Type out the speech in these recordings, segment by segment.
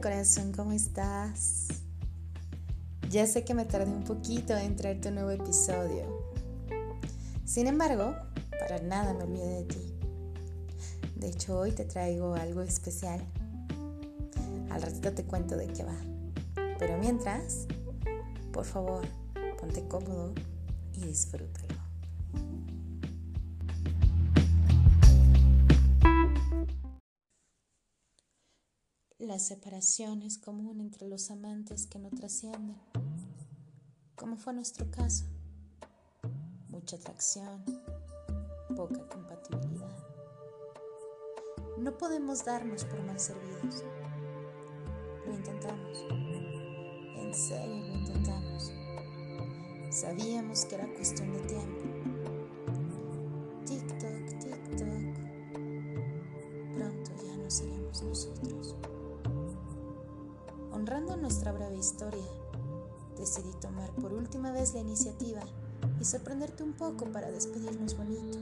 Corazón, ¿cómo estás? Ya sé que me tardé un poquito en traerte un nuevo episodio. Sin embargo, para nada me olvidé de ti. De hecho, hoy te traigo algo especial. Al ratito te cuento de qué va. Pero mientras, por favor, ponte cómodo y disfrútalo. La separación común entre los amantes que no trascienden, como fue nuestro caso. Mucha atracción, poca compatibilidad. No podemos darnos por mal servidos. Lo intentamos. En serio lo intentamos. Sabíamos que era cuestión de tiempo. Nuestra breve historia, decidí tomar por última vez la iniciativa y sorprenderte un poco para despedirnos bonito.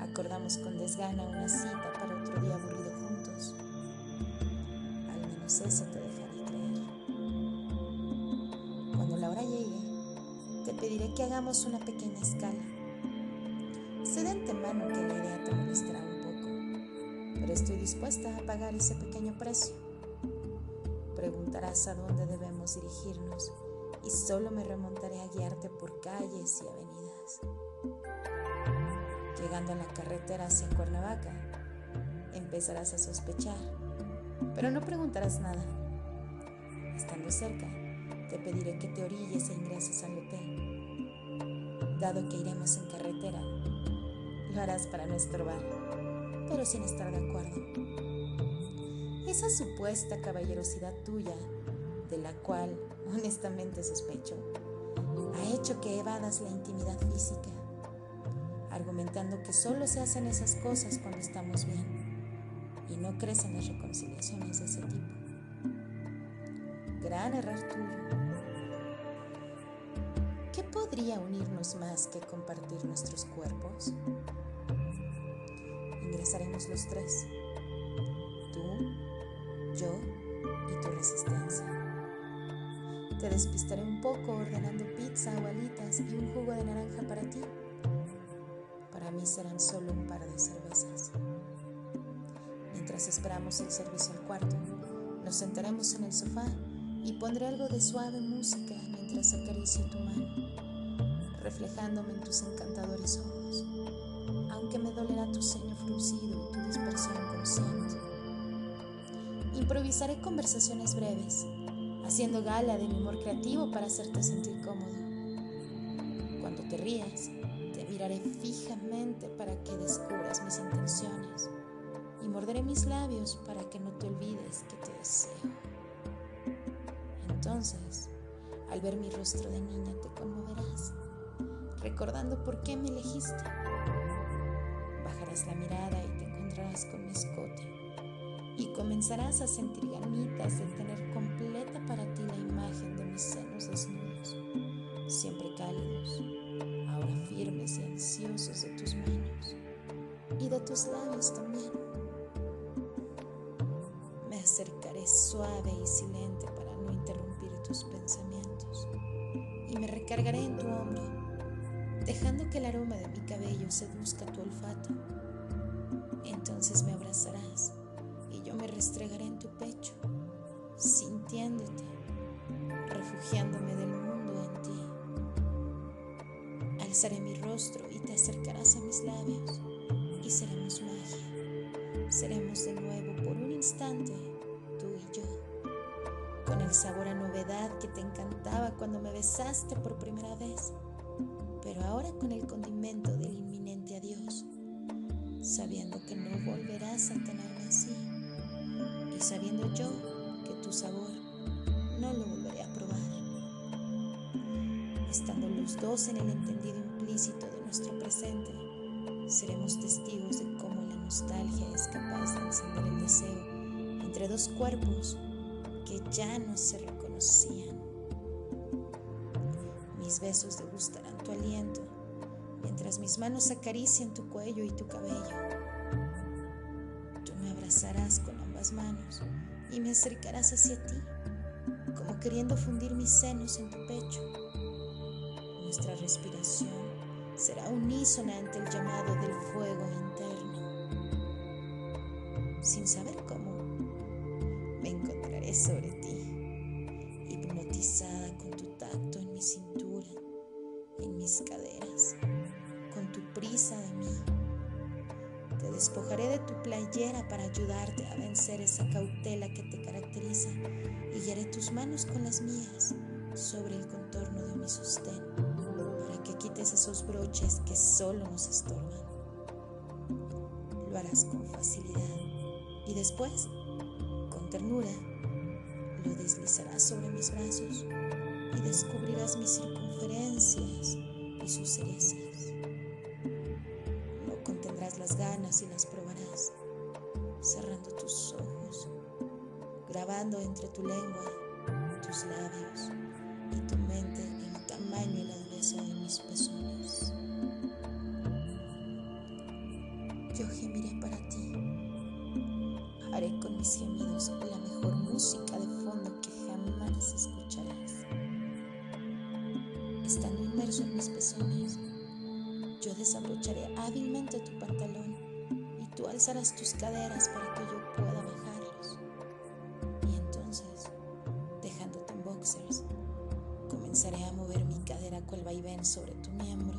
Acordamos con desgana una cita para otro día aburrido juntos. Al menos eso te dejaré creer. Cuando la hora llegue, te pediré que hagamos una pequeña escala. Sé de antemano que la idea te molestará un poco, pero estoy dispuesta a pagar ese pequeño precio preguntarás a dónde debemos dirigirnos y solo me remontaré a guiarte por calles y avenidas. Llegando a la carretera hacia Cuernavaca, empezarás a sospechar, pero no preguntarás nada. Estando cerca, te pediré que te orilles e ingreses al hotel. Dado que iremos en carretera, lo harás para no estorbar, pero sin estar de acuerdo. Esa supuesta caballerosidad tuya, de la cual honestamente sospecho, ha hecho que evadas la intimidad física, argumentando que solo se hacen esas cosas cuando estamos bien y no crees en las reconciliaciones de ese tipo. Gran error tuyo. ¿Qué podría unirnos más que compartir nuestros cuerpos? Ingresaremos los tres. Despistaré un poco ordenando pizza o y un jugo de naranja para ti. Para mí serán solo un par de cervezas. Mientras esperamos el servicio al cuarto, nos sentaremos en el sofá y pondré algo de suave música mientras acaricio tu mano, reflejándome en tus encantadores ojos, aunque me dolerá tu ceño fruncido y tu dispersión consciente. Improvisaré conversaciones breves, haciendo gala de mi humor creativo para hacerte sentir cómodo. Cuando te rías, te miraré fijamente para que descubras mis intenciones y morderé mis labios para que no te olvides que te deseo. Entonces, al ver mi rostro de niña te conmoverás, recordando por qué me elegiste. Bajarás la mirada y te encontrarás con mi escote y comenzarás a sentir ganitas de tener completa para ti la imagen de mis senos desnudos, siempre cálidos, ahora firmes y ansiosos de tus manos y de tus labios también. Me acercaré suave y silente para no interrumpir tus pensamientos y me recargaré en tu hombro, dejando que el aroma de mi cabello seduzca tu olfato. Entonces me abrazarás me restregaré en tu pecho, sintiéndote, refugiándome del mundo en ti. Alzaré mi rostro y te acercarás a mis labios y seremos magia. Seremos de nuevo por un instante, tú y yo, con el sabor a novedad que te encantaba cuando me besaste por primera vez, pero ahora con el condimento del inminente adiós, sabiendo que no volverás a y sabiendo yo que tu sabor no lo volveré a probar. Estando los dos en el entendido implícito de nuestro presente, seremos testigos de cómo la nostalgia es capaz de encender el deseo entre dos cuerpos que ya no se reconocían. Mis besos degustarán tu aliento mientras mis manos acarician tu cuello y tu cabello. Y me acercarás hacia ti, como queriendo fundir mis senos en tu pecho. Nuestra respiración será unísona ante el llamado del fuego interno. Sin saber cómo, me encontraré sobre ti, para ayudarte a vencer esa cautela que te caracteriza y guiaré tus manos con las mías sobre el contorno de mi sostén para que quites esos broches que solo nos estorban. Lo harás con facilidad y después, con ternura, lo deslizarás sobre mis brazos y descubrirás mis circunferencias y sus cerezas. No contendrás las ganas y las probarás, cerrando tus ojos, grabando entre tu lengua, tus labios y tu mente el tamaño y la dureza de mis pezones. Yo gemiré para ti. Haré con mis gemidos la mejor música de fondo que jamás escucharás. Estando inmerso en mis pezones, yo desabrocharé hábilmente tu pantalón tú alzarás tus caderas para que yo pueda bajarlos. Y entonces, dejándote en boxers, comenzaré a mover mi cadera cual vaivén sobre tu miembro,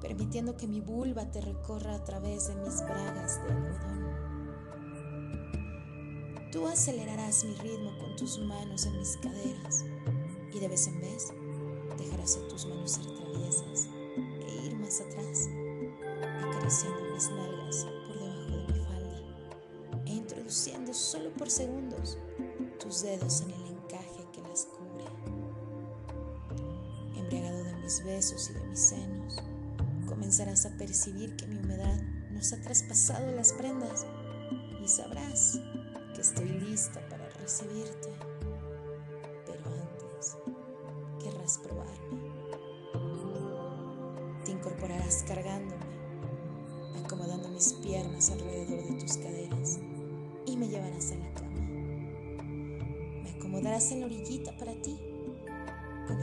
permitiendo que mi vulva te recorra a través de mis bragas de algodón. Tú acelerarás mi ritmo con tus manos en mis caderas y de vez en vez dejarás a tus manos ser traviesas e ir más atrás, acariciando mis nalgas solo por segundos tus dedos en el encaje que las cubre. Embriagado de mis besos y de mis senos, comenzarás a percibir que mi humedad nos ha traspasado las prendas y sabrás que estoy lista para recibirte.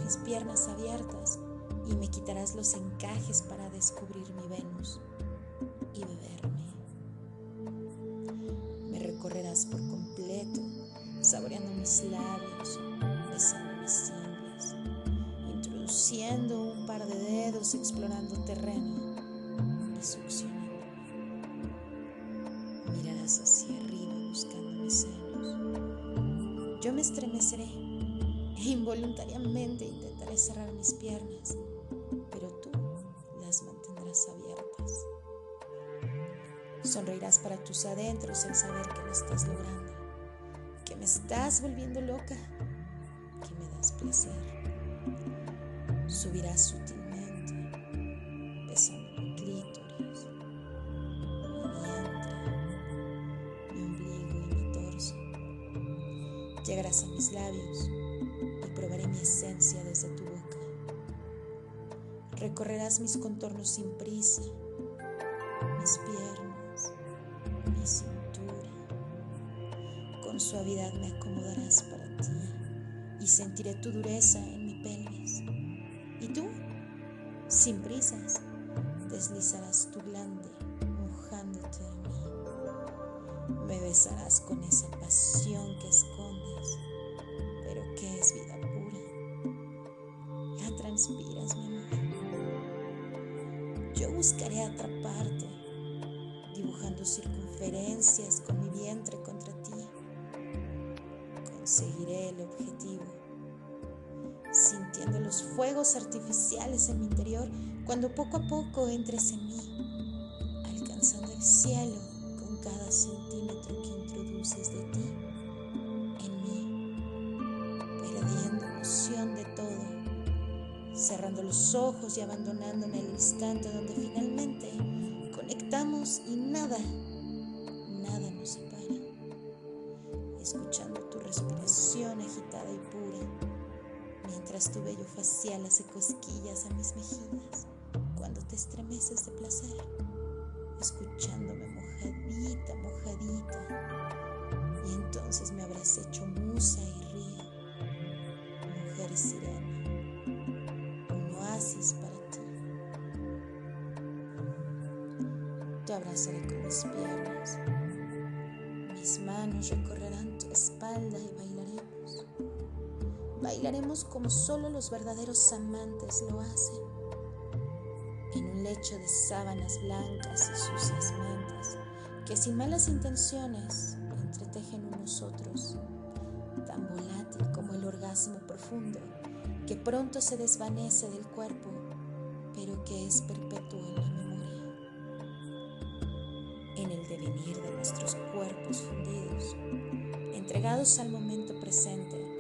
Mis piernas abiertas y me quitarás los encajes para descubrir mi Venus y beberme. Me recorrerás por completo, saboreando mis labios, besando mis ingles, introduciendo un par de dedos, explorando terreno y succionando. Mirarás hacia arriba buscando mis senos. Yo me estremeceré e involuntariamente intentaré cerrar mis piernas, pero tú las mantendrás abiertas. Sonreirás para tus adentros al saber que lo estás logrando, que me estás volviendo loca, que me das placer. Subirás sutilmente, besando clítoris, Recorrerás mis contornos sin prisa, mis piernas, mi cintura. Con suavidad me acomodarás para ti y sentiré tu dureza en mi pelvis. Y tú, sin prisas, deslizarás tu glande mojándote de mí. Me besarás con esa pasión que escondes, circunferencias con mi vientre contra ti. Conseguiré el objetivo, sintiendo los fuegos artificiales en mi interior cuando poco a poco entres en mí, alcanzando el cielo con cada centímetro que introduces de ti en mí, perdiendo noción de todo, cerrando los ojos y abandonándome el instante donde finalmente y nada, nada nos separa, escuchando tu respiración agitada y pura, mientras tu vello facial hace cosquillas a mis mejillas cuando te estremeces de placer, escuchándome mojadita, mojadita Y entonces me habrás hecho musa y río, mujer sirena, un oasis para abrazaré con mis piernas, mis manos recorrerán tu espalda y bailaremos. Bailaremos como solo los verdaderos amantes lo hacen, en un lecho de sábanas blancas y sucias mentas que sin malas intenciones entretejen unos otros, tan volátil como el orgasmo profundo que pronto se desvanece del cuerpo, pero que es perpetuo en la memoria. Devenir de nuestros cuerpos fundidos, entregados al momento presente,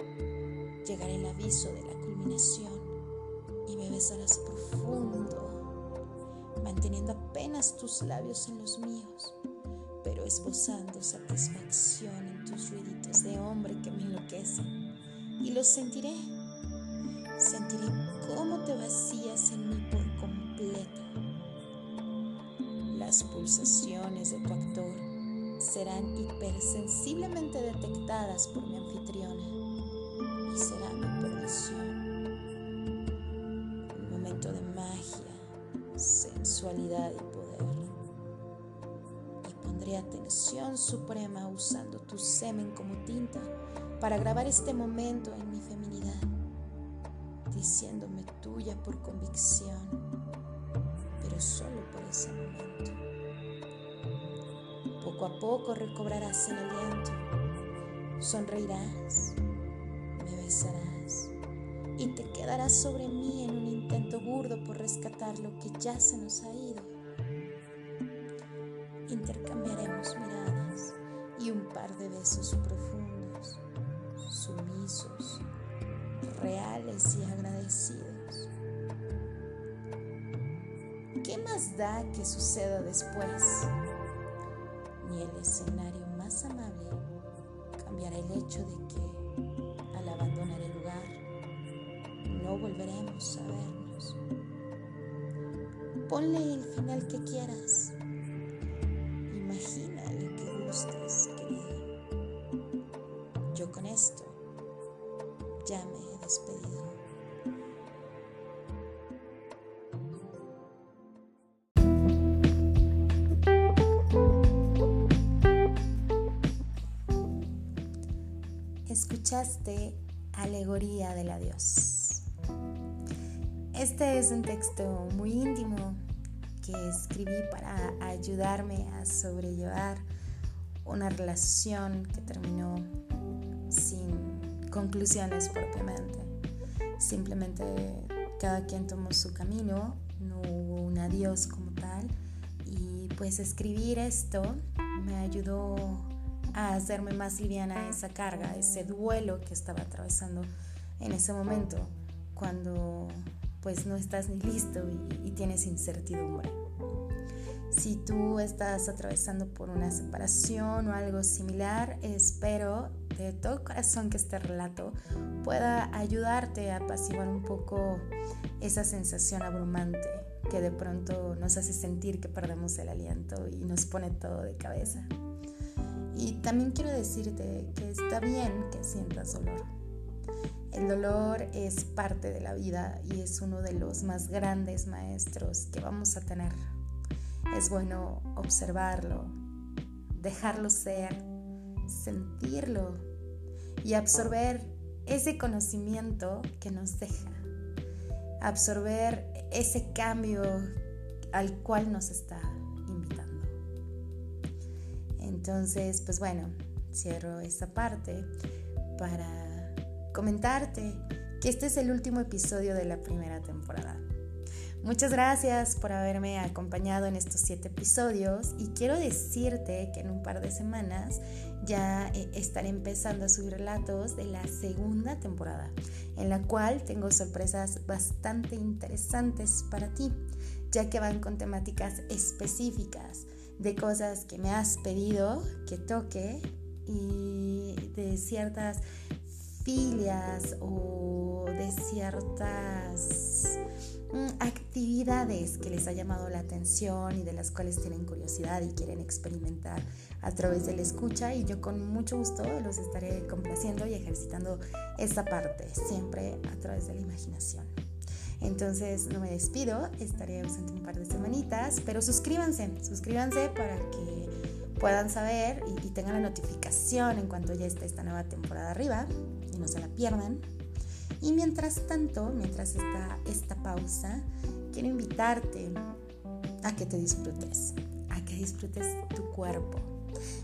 llegará el aviso de la culminación y me besarás profundo, manteniendo apenas tus labios en los míos pero esbozando satisfacción en tus ruiditos de hombre que me enloquecen. Y lo sentiré. Sentiré cómo te vacías en mí por completo. Las pulsaciones de tu actor serán hipersensiblemente detectadas por mi anfitriona y será mi perdición. Un momento de magia, sensualidad y atención suprema usando tu semen como tinta para grabar este momento en mi feminidad, diciéndome tuya por convicción, pero solo por ese momento. Poco a poco recobrarás el aliento, sonreirás, me besarás y te quedarás sobre mí en un intento burdo por rescatar lo que ya se nos ha ido intercambiaremos miradas y un par de besos profundos, sumisos, reales y agradecidos. ¿Qué más da que suceda después? El escenario más amable cambiará el hecho de que al abandonar el lugar no volveremos a vernos. Ponle el final que quieras Alegoría del Adiós. Este es un texto muy íntimo que escribí para ayudarme a sobrellevar una relación que terminó sin conclusiones propiamente. Simplemente cada quien tomó su camino, no hubo un adiós como tal y pues escribir esto me ayudó a hacerme más liviana esa carga, ese duelo que estaba atravesando en ese momento cuando pues no estás ni listo y, tienes incertidumbre. Si tú estás atravesando por una separación o algo similar, espero de todo corazón que este relato pueda ayudarte a apaciguar un poco esa sensación abrumante que de pronto nos hace sentir que perdemos el aliento y nos pone todo de cabeza. Y también quiero decirte que está bien que sientas dolor el dolor es parte de la vida y es uno de los más grandes maestros que vamos a tener. Es bueno observarlo, dejarlo ser, sentirlo y absorber ese conocimiento que nos deja. Absorber ese cambio al cual nos está. Entonces, pues bueno, cierro esta parte para comentarte que este es el último episodio de la primera temporada. Muchas gracias por haberme acompañado en estos siete episodios y quiero decirte que en un par de semanas ya eh, estaré empezando a subir relatos de la segunda temporada, en la cual tengo sorpresas bastante interesantes para ti, ya que van con temáticas específicas de cosas que me has pedido que toque y de ciertas filias o de ciertas mm, actividades que les ha llamado la atención y de las cuales tienen curiosidad y quieren experimentar a través de la escucha y yo con mucho gusto los estaré complaciendo y ejercitando esta parte, siempre a través de la imaginación. Entonces no me despido, estaré ausente un par de semanitas, pero suscríbanse, suscríbanse para que puedan saber y, tengan la notificación en cuanto ya esté esta nueva temporada arriba y no se la pierdan. Y mientras tanto, mientras está esta pausa, quiero invitarte a que te disfrutes, a que disfrutes tu cuerpo.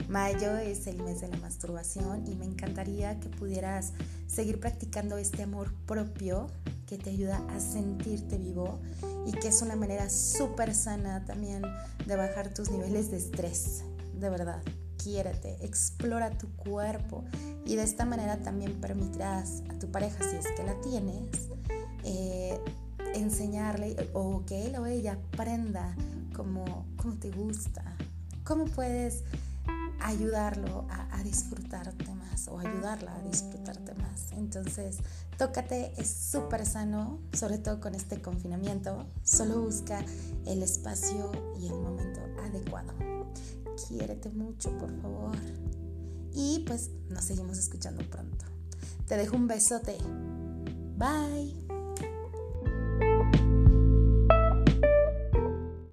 Mayo es el mes de la masturbación y me encantaría que pudieras seguir practicando este amor propio que te ayuda a sentirte vivo y que es una manera súper sana también de bajar tus niveles de estrés, de verdad quiérete, explora tu cuerpo y de esta manera también permitirás a tu pareja, si es que la tienes, eh, enseñarle o que él o ella aprenda cómo, te gusta, cómo puedes ayudarlo a, disfrutarte más o ayudarla a disfrutarte más. Entonces, tócate, es súper sano, sobre todo con este confinamiento. Solo busca el espacio y el momento adecuado quiérete mucho, por favor. Y pues nos seguimos escuchando pronto. Te dejo un besote. Bye.